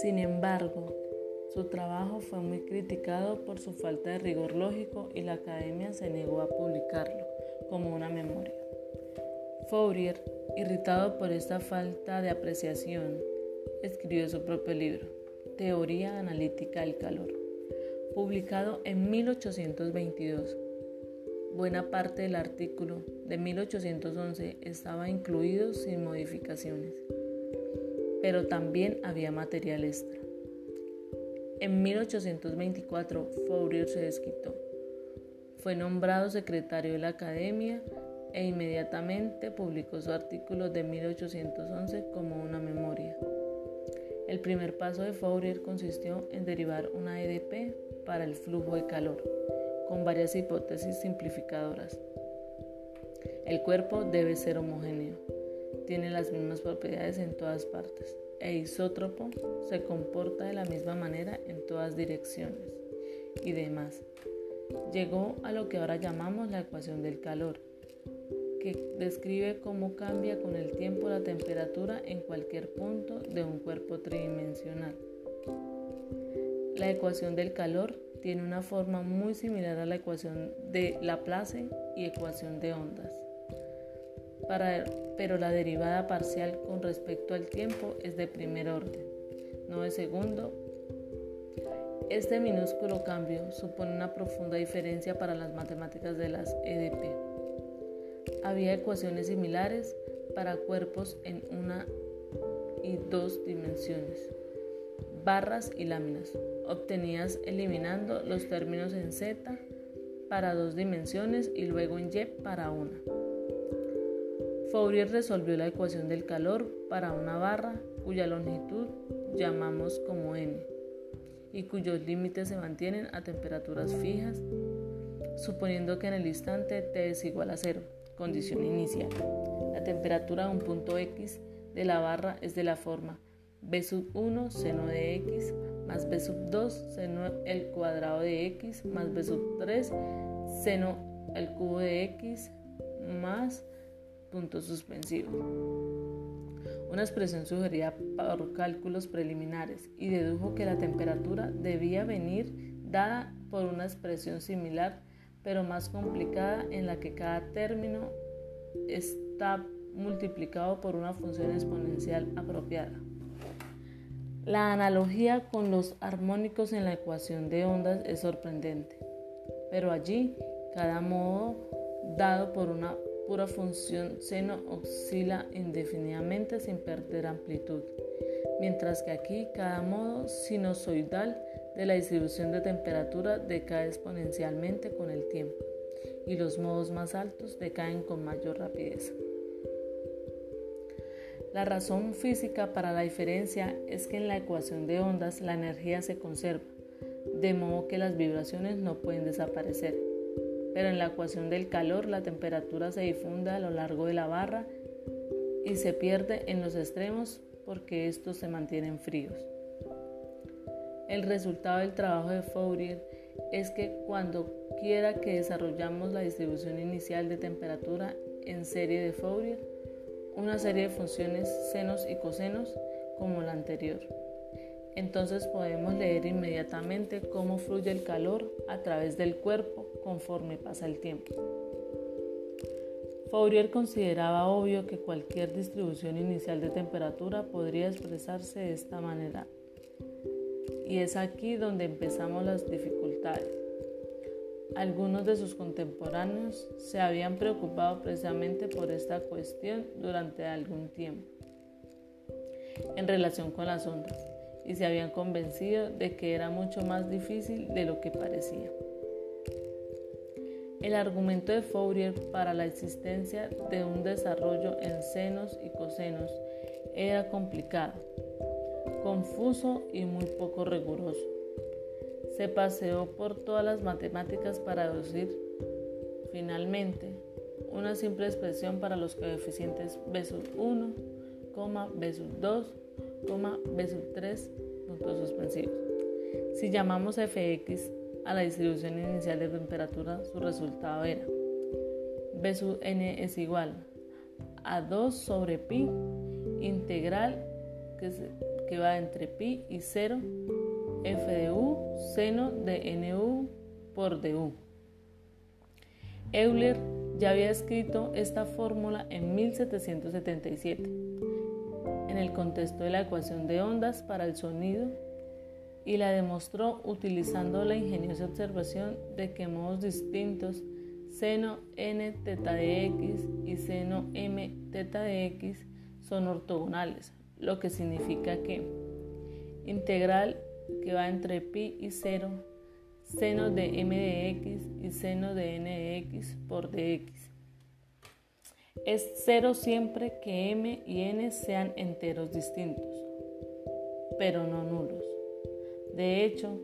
Sin embargo, su trabajo fue muy criticado por su falta de rigor lógico y la academia se negó a publicarlo como una memoria. Fourier, irritado por esta falta de apreciación, escribió su propio libro, Teoría Analítica del Calor, publicado en 1822. Buena parte del artículo de 1811 estaba incluido sin modificaciones, pero también había material extra. En 1824 Fourier se desquitó. Fue nombrado secretario de la Academia e inmediatamente publicó su artículo de 1811 como una memoria. El primer paso de Fourier consistió en derivar una EDP para el flujo de calor, con varias hipótesis simplificadoras. El cuerpo debe ser homogéneo, tiene las mismas propiedades en todas partes e isótropo se comporta de la misma manera en todas direcciones y demás. Llegó a lo que ahora llamamos la ecuación del calor, que describe cómo cambia con el tiempo la temperatura en cualquier punto de un cuerpo tridimensional. La ecuación del calor tiene una forma muy similar a la ecuación de Laplace y ecuación de ondas. Pero la derivada parcial con respecto al tiempo es de primer orden, no de segundo. Este minúsculo cambio supone una profunda diferencia para las matemáticas de las EDP había ecuaciones similares para cuerpos en una y dos dimensiones, barras y láminas, obtenidas eliminando los términos en Z para dos dimensiones y luego en Y para una. Fourier resolvió la ecuación del calor para una barra cuya longitud llamamos como n y cuyos límites se mantienen a temperaturas fijas, suponiendo que en el instante t es igual a cero condición inicial. La temperatura de un punto X de la barra es de la forma B sub 1 seno de X más B sub 2 seno el cuadrado de X más B sub 3 seno el cubo de X más punto suspensivo. Una expresión sugerida por cálculos preliminares y dedujo que la temperatura debía venir dada por una expresión similar pero más complicada en la que cada término está multiplicado por una función exponencial apropiada. La analogía con los armónicos en la ecuación de ondas es sorprendente, pero allí cada modo dado por una pura función seno oscila indefinidamente sin perder amplitud, mientras que aquí cada modo sinusoidal de la distribución de temperatura decae exponencialmente con el tiempo y los modos más altos decaen con mayor rapidez. La razón física para la diferencia es que en la ecuación de ondas la energía se conserva, de modo que las vibraciones no pueden desaparecer. Pero en la ecuación del calor la temperatura se difunde a lo largo de la barra y se pierde en los extremos porque estos se mantienen fríos. El resultado del trabajo de Fourier es que cuando quiera que desarrollamos la distribución inicial de temperatura en serie de Fourier, una serie de funciones senos y cosenos como la anterior. Entonces podemos leer inmediatamente cómo fluye el calor a través del cuerpo conforme pasa el tiempo. Fourier consideraba obvio que cualquier distribución inicial de temperatura podría expresarse de esta manera y es aquí donde empezamos las dificultades. Algunos de sus contemporáneos se habían preocupado precisamente por esta cuestión durante algún tiempo en relación con las ondas y se habían convencido de que era mucho más difícil de lo que parecía. El argumento de Fourier para la existencia de un desarrollo en senos y cosenos era complicado confuso y muy poco riguroso. Se paseó por todas las matemáticas para deducir, finalmente, una simple expresión para los coeficientes B sub 1, B sub 2, B sub 3, puntos suspensivos. Si llamamos fx a la distribución inicial de temperatura, su resultado era B sub n es igual a 2 sobre pi integral que, que va entre pi y 0 f de u seno de nu por du. Euler ya había escrito esta fórmula en 1777 en el contexto de la ecuación de ondas para el sonido y la demostró utilizando la ingeniosa observación de que modos distintos seno n teta de x y seno m teta de x son ortogonales, lo que significa que integral que va entre pi y 0, seno de m de x y seno de n de x por dx. Es cero siempre que m y n sean enteros distintos, pero no nulos. De hecho,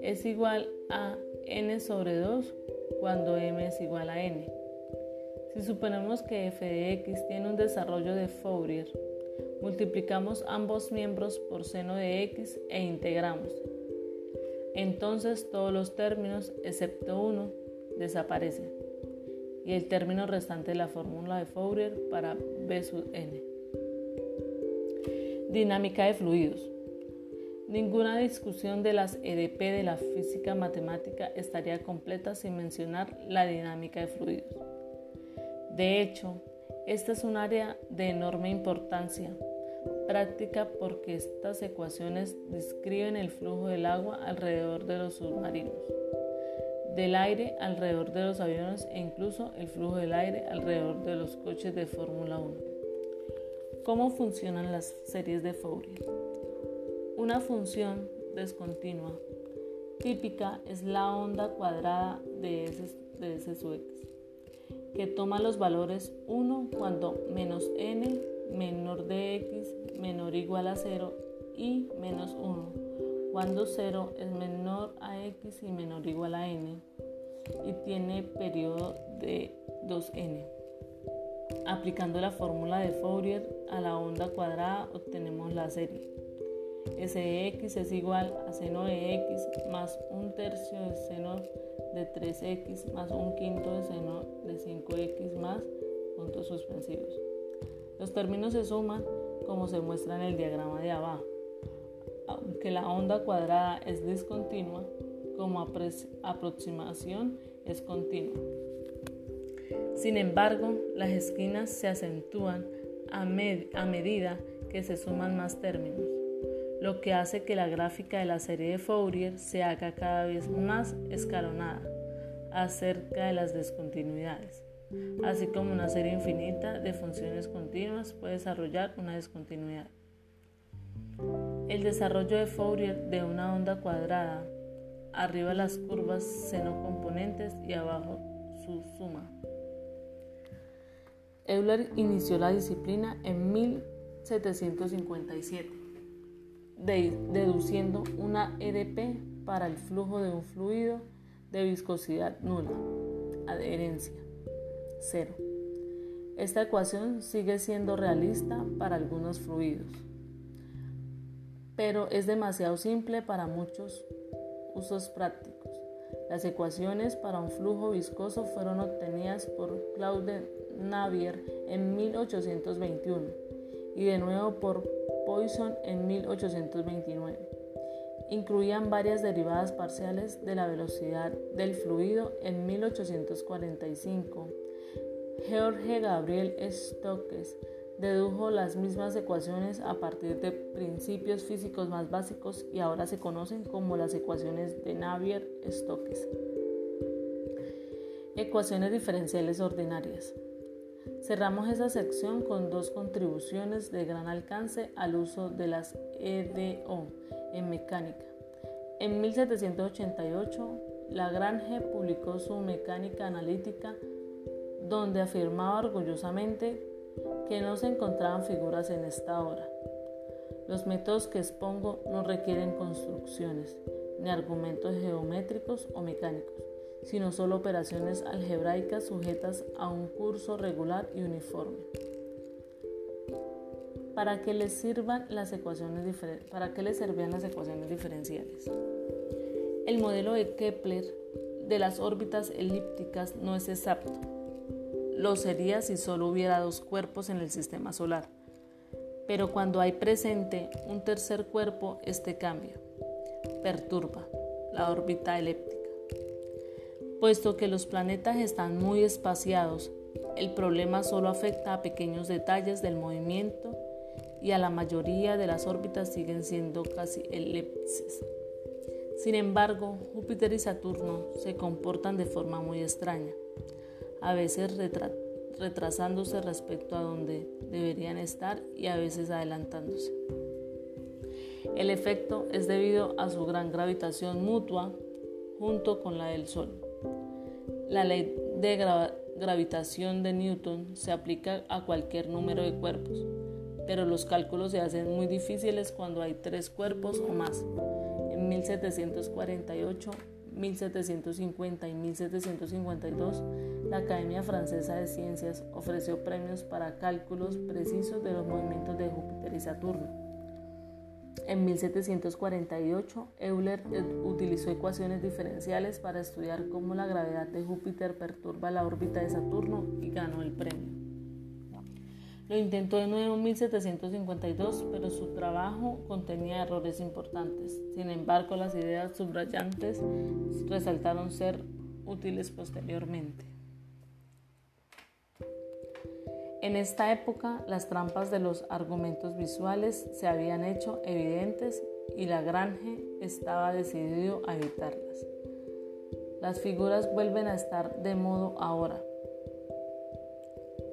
es igual a n sobre 2 cuando m es igual a n. Si suponemos que f de x tiene un desarrollo de Fourier, multiplicamos ambos miembros por seno de x e integramos. Entonces todos los términos, excepto uno, desaparecen y el término restante de la fórmula de Fourier para B sub n. Dinámica de fluidos. Ninguna discusión de las EDP de la física matemática estaría completa sin mencionar la dinámica de fluidos. De hecho, esta es un área de enorme importancia práctica porque estas ecuaciones describen el flujo del agua alrededor de los submarinos, del aire alrededor de los aviones e incluso el flujo del aire alrededor de los coches de Fórmula 1. ¿Cómo funcionan las series de Fourier? Una función descontinua típica es la onda cuadrada de S, de S sub x, que toma los valores 1 cuando menos n menor de x menor igual a 0 y menos 1, cuando 0 es menor a x y menor igual a n y tiene periodo de 2n. Aplicando la fórmula de Fourier a la onda cuadrada obtenemos la serie. S de x es igual a seno de x más un tercio de seno de 3x más un quinto de seno de 5x más puntos suspensivos. Los términos se suman como se muestra en el diagrama de abajo. Aunque la onda cuadrada es discontinua, como aproximación es continua. Sin embargo, las esquinas se acentúan a medida que se suman más términos, lo que hace que la gráfica de la serie de Fourier se haga cada vez más escalonada acerca de las discontinuidades así como una serie infinita de funciones continuas puede desarrollar una discontinuidad. El desarrollo de Fourier de una onda cuadrada, arriba las curvas seno componentes y abajo su suma. Euler inició la disciplina en 1757, deduciendo una EDP para el flujo de un fluido de viscosidad nula, adherencia 0. Esta ecuación sigue siendo realista para algunos fluidos, pero es demasiado simple para muchos usos prácticos. Las ecuaciones para un flujo viscoso fueron obtenidas por Claude Navier en 1821 y de nuevo por Poisson en 1829. Incluían varias derivadas parciales de la velocidad del fluido en 1845 George Gabriel Stokes dedujo las mismas ecuaciones a partir de principios físicos más básicos y ahora se conocen como las ecuaciones de Navier-Stokes. Ecuaciones diferenciales ordinarias. Cerramos esa sección con dos contribuciones de gran alcance al uso de las EDO en mecánica. En 1788, Lagrange publicó su Mecánica Analítica donde afirmaba orgullosamente que no se encontraban figuras en esta obra. Los métodos que expongo no requieren construcciones, ni argumentos geométricos o mecánicos, sino solo operaciones algebraicas sujetas a un curso regular y uniforme. ¿Para qué les sirvan las ecuaciones para qué les servían las ecuaciones diferenciales? El modelo de Kepler de las órbitas elípticas no es exacto lo sería si solo hubiera dos cuerpos en el sistema solar. Pero cuando hay presente un tercer cuerpo, este cambia, perturba la órbita elíptica. Puesto que los planetas están muy espaciados, el problema solo afecta a pequeños detalles del movimiento y a la mayoría de las órbitas siguen siendo casi elipses. Sin embargo, Júpiter y Saturno se comportan de forma muy extraña, a veces retrasándose respecto a donde deberían estar y a veces adelantándose. El efecto es debido a su gran gravitación mutua junto con la del Sol. La ley de gravitación de Newton se aplica a cualquier número de cuerpos, pero los cálculos se hacen muy difíciles cuando hay tres cuerpos o más. En 1748, 1750 y 1752, la Academia Francesa de Ciencias ofreció premios para cálculos precisos de los movimientos de Júpiter y Saturno. En 1748, Euler utilizó ecuaciones diferenciales para estudiar cómo la gravedad de Júpiter perturba la órbita de Saturno y ganó el premio. Lo intentó de nuevo en 1752, pero su trabajo contenía errores importantes. Sin embargo, las ideas subrayantes resaltaron ser útiles posteriormente. En esta época, las trampas de los argumentos visuales se habían hecho evidentes y Lagrange estaba decidido a evitarlas. Las figuras vuelven a estar de modo ahora,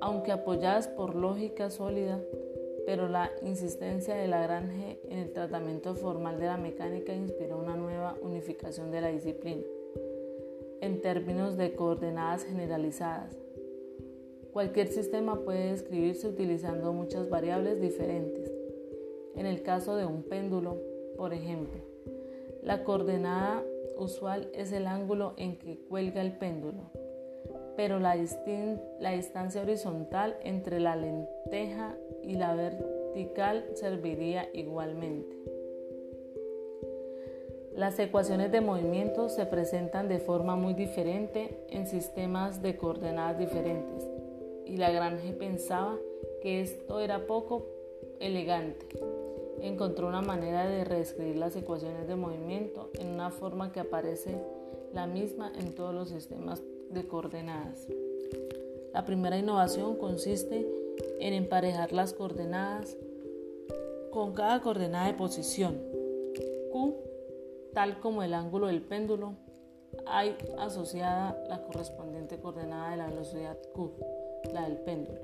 aunque apoyadas por lógica sólida, pero la insistencia de Lagrange en el tratamiento formal de la mecánica inspiró una nueva unificación de la disciplina, en términos de coordenadas generalizadas. Cualquier sistema puede describirse utilizando muchas variables diferentes. En el caso de un péndulo, por ejemplo, la coordenada usual es el ángulo en que cuelga el péndulo pero la, la distancia horizontal entre la lenteja y la vertical serviría igualmente. Las ecuaciones de movimiento se presentan de forma muy diferente en sistemas de coordenadas diferentes y Lagrange pensaba que esto era poco elegante. Encontró una manera de reescribir las ecuaciones de movimiento en una forma que aparece la misma en todos los sistemas de coordenadas. La primera innovación consiste en emparejar las coordenadas con cada coordenada de posición. Q, tal como el ángulo del péndulo, hay asociada la correspondiente coordenada de la velocidad Q, la del péndulo.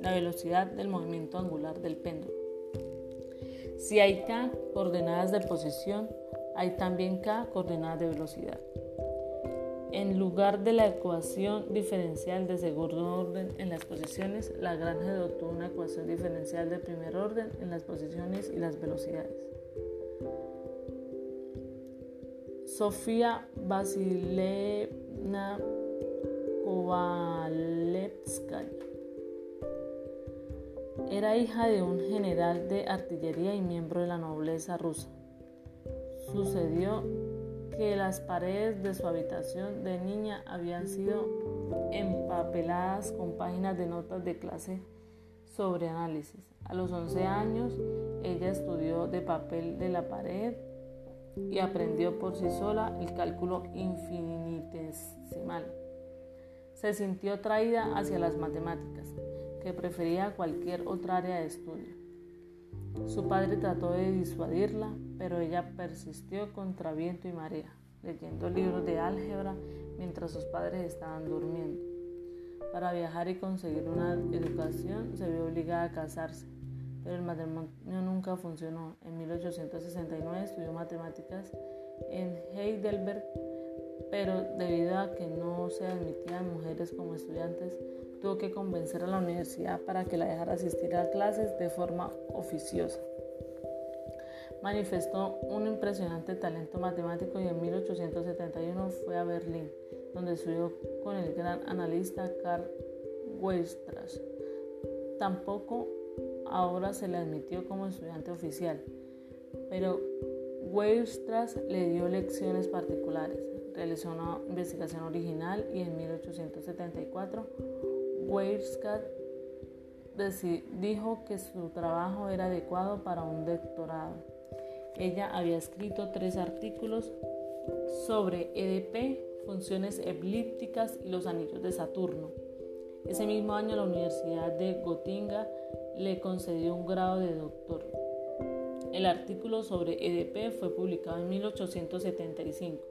La velocidad del movimiento angular del péndulo. Si hay K coordenadas de posición, hay también K coordenadas de velocidad. En lugar de la ecuación diferencial de segundo orden en las posiciones, Lagrange adoptó una ecuación diferencial de primer orden en las posiciones y las velocidades. Sofía Vasilevna Kovalevskaya era hija de un general de artillería y miembro de la nobleza rusa. Sucedió que las paredes de su habitación de niña habían sido empapeladas con páginas de notas de clase sobre análisis. A los 11 años, ella estudió de papel de la pared y aprendió por sí sola el cálculo infinitesimal. Se sintió atraída hacia las matemáticas, que prefería cualquier otra área de estudio. Su padre trató de disuadirla, pero ella persistió contra viento y marea, leyendo libros de álgebra mientras sus padres estaban durmiendo. Para viajar y conseguir una educación se vio obligada a casarse, pero el matrimonio nunca funcionó. En 1869 estudió matemáticas en Heidelberg, pero debido a que no se admitían mujeres como estudiantes, tuvo que convencer a la universidad para que la dejara asistir a clases de forma oficiosa. Manifestó un impresionante talento matemático y en 1871 fue a Berlín, donde estudió con el gran analista Carl Weierstrass. Tampoco ahora se le admitió como estudiante oficial, pero Weierstrass le dio lecciones particulares. realizó una investigación original y en 1874 Weierstrass dijo que su trabajo era adecuado para un doctorado. Ella había escrito tres artículos sobre EDP, funciones elípticas y los anillos de Saturno. Ese mismo año la Universidad de Gotinga le concedió un grado de doctor. El artículo sobre EDP fue publicado en 1875.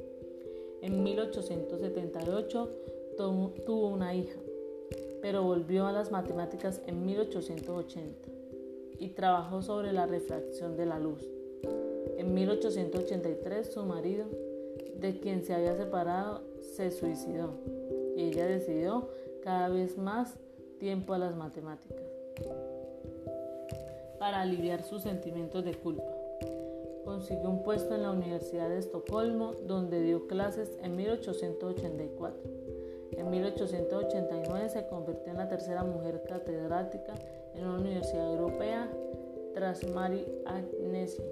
En 1878 tuvo una hija, pero volvió a las matemáticas en 1880 y trabajó sobre la refracción de la luz. En 1883 su marido, de quien se había separado, se suicidó y ella decidió cada vez más tiempo a las matemáticas para aliviar sus sentimientos de culpa. Consiguió un puesto en la Universidad de Estocolmo, donde dio clases en 1884. En 1889 se convirtió en la tercera mujer catedrática en una universidad europea tras Mary Agnesi,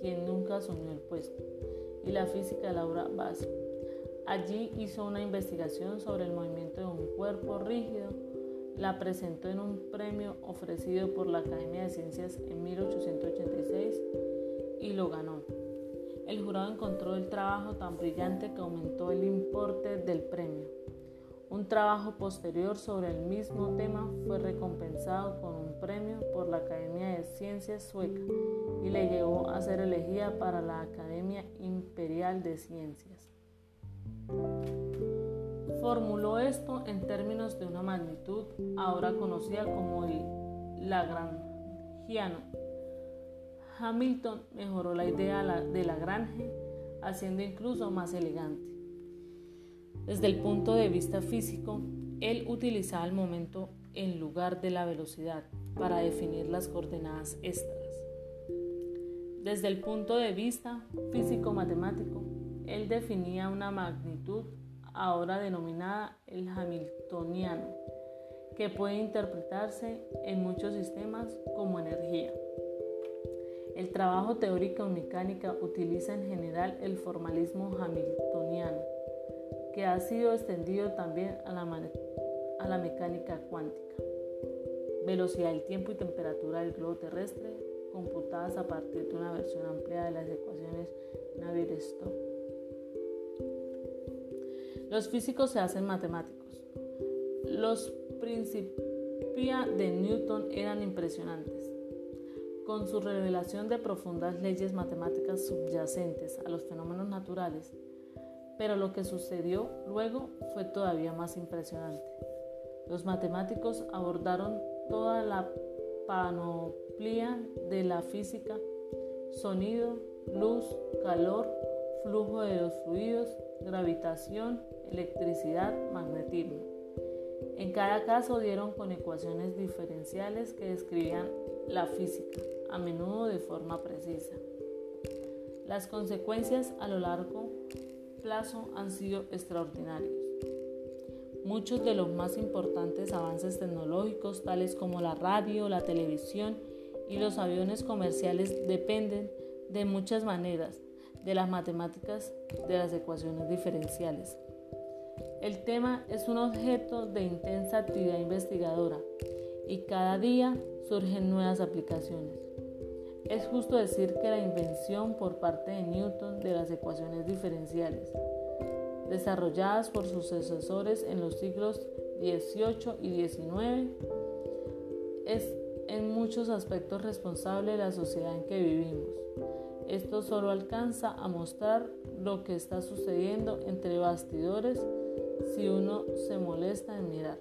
quien nunca asumió el puesto, y la física Laura Bassi. Allí hizo una investigación sobre el movimiento de un cuerpo rígido la presentó en un premio ofrecido por la Academia de Ciencias en 1886 y lo ganó. El jurado encontró el trabajo tan brillante que aumentó el importe del premio. Un trabajo posterior sobre el mismo tema fue recompensado con un premio por la Academia de Ciencias sueca y le llevó a ser elegida para la Academia Imperial de Ciencias. Formuló esto en términos de una magnitud ahora conocida como el Lagrangiano. Hamilton mejoró la idea de Lagrange, haciendo incluso más elegante. Desde el punto de vista físico, él utilizaba el momento en lugar de la velocidad para definir las coordenadas extras. Desde el punto de vista físico-matemático, él definía una magnitud ahora denominada el Hamiltoniano, que puede interpretarse en muchos sistemas como energía. El trabajo teórico en mecánica utiliza en general el formalismo hamiltoniano, que ha sido extendido también a la, mecánica cuántica. Velocidad del tiempo y temperatura del globo terrestre, computadas a partir de una versión ampliada de las ecuaciones Los físicos se hacen matemáticos. Los principia de Newton eran impresionantes. Con su revelación de profundas leyes matemáticas subyacentes a los fenómenos naturales, pero lo que sucedió luego fue todavía más impresionante. Los matemáticos abordaron toda la panoplia de la física, sonido, luz, calor, flujo de los fluidos, gravitación, electricidad, magnetismo. En cada caso dieron con ecuaciones diferenciales que describían la física, a menudo de forma precisa. Las consecuencias a lo largo plazo han sido extraordinarios. Muchos de los más importantes avances tecnológicos, tales como la radio, la televisión y los aviones comerciales, dependen de muchas maneras de las matemáticas de las ecuaciones diferenciales. El tema es un objeto de intensa actividad investigadora y cada día surgen nuevas aplicaciones. Es justo decir que la invención por parte de Newton de las ecuaciones diferenciales, desarrolladas por sus sucesores en los siglos XVIII y XIX, es en muchos aspectos responsable de la sociedad en que vivimos esto solo alcanza a mostrar lo que está sucediendo entre bastidores si uno se molesta en mirar.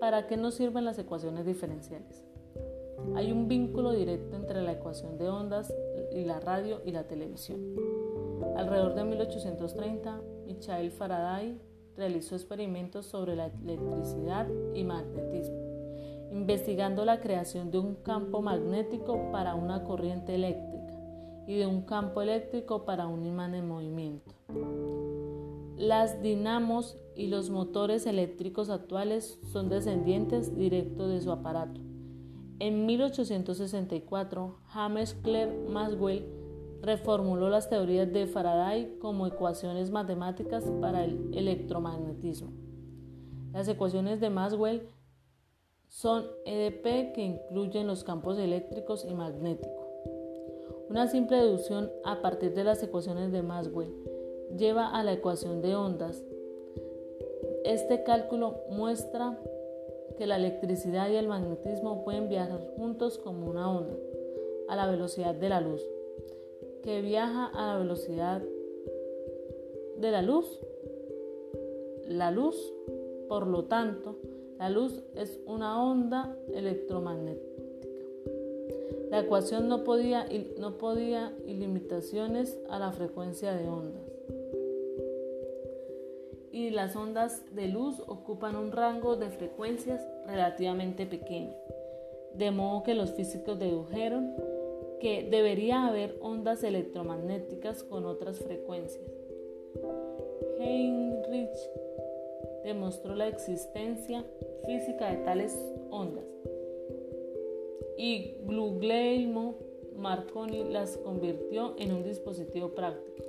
¿Para qué nos sirven las ecuaciones diferenciales? Hay un vínculo directo entre la ecuación de ondas y la radio y la televisión. Alrededor de 1830, Michael Faraday realizó experimentos sobre la electricidad y magnetismo investigando la creación de un campo magnético para una corriente eléctrica y de un campo eléctrico para un imán en movimiento. Las dinamos y los motores eléctricos actuales son descendientes directos de su aparato. En 1864, James Clerk Maxwell reformuló las teorías de Faraday como ecuaciones matemáticas para el electromagnetismo. Las ecuaciones de Maxwell son EDP que incluyen los campos eléctricos y magnéticos. Una simple deducción a partir de las ecuaciones de Maxwell lleva a la ecuación de ondas. Este cálculo muestra que la electricidad y el magnetismo pueden viajar juntos como una onda, a la velocidad de la luz, que viaja a la velocidad de la luz. La luz, por lo tanto, la luz es una onda electromagnética. La ecuación no podía, no podía ilimitaciones a la frecuencia de ondas. Y las ondas de luz ocupan un rango de frecuencias relativamente pequeño. De modo que los físicos dedujeron que debería haber ondas electromagnéticas con otras frecuencias. Heinrich demostró la existencia física de tales ondas y Guglielmo Marconi las convirtió en un dispositivo práctico.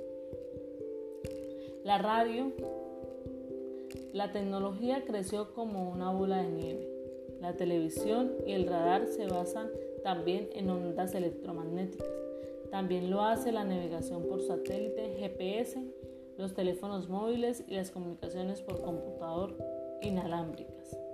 La radio, la tecnología creció como una bola de nieve. La televisión y el radar se basan también en ondas electromagnéticas. También lo hace la navegación por satélite, GPS, los teléfonos móviles y las comunicaciones por computador inalámbricas.